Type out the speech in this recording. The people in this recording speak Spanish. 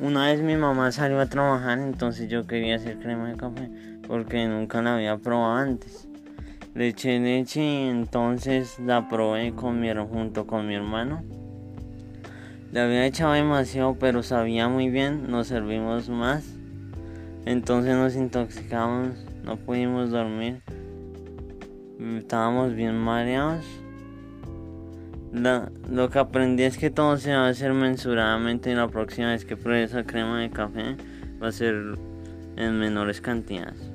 Una vez mi mamá salió a trabajar, entonces yo quería hacer crema de café porque nunca la había probado antes. Le eché leche y entonces la probé con mi, junto con mi hermano. Le había echado demasiado, pero sabía muy bien, nos servimos más. Entonces nos intoxicamos, no pudimos dormir. Estábamos bien mareados. Lo que aprendí es que todo se va a hacer mensuradamente y la próxima vez que pruebe esa crema de café va a ser en menores cantidades.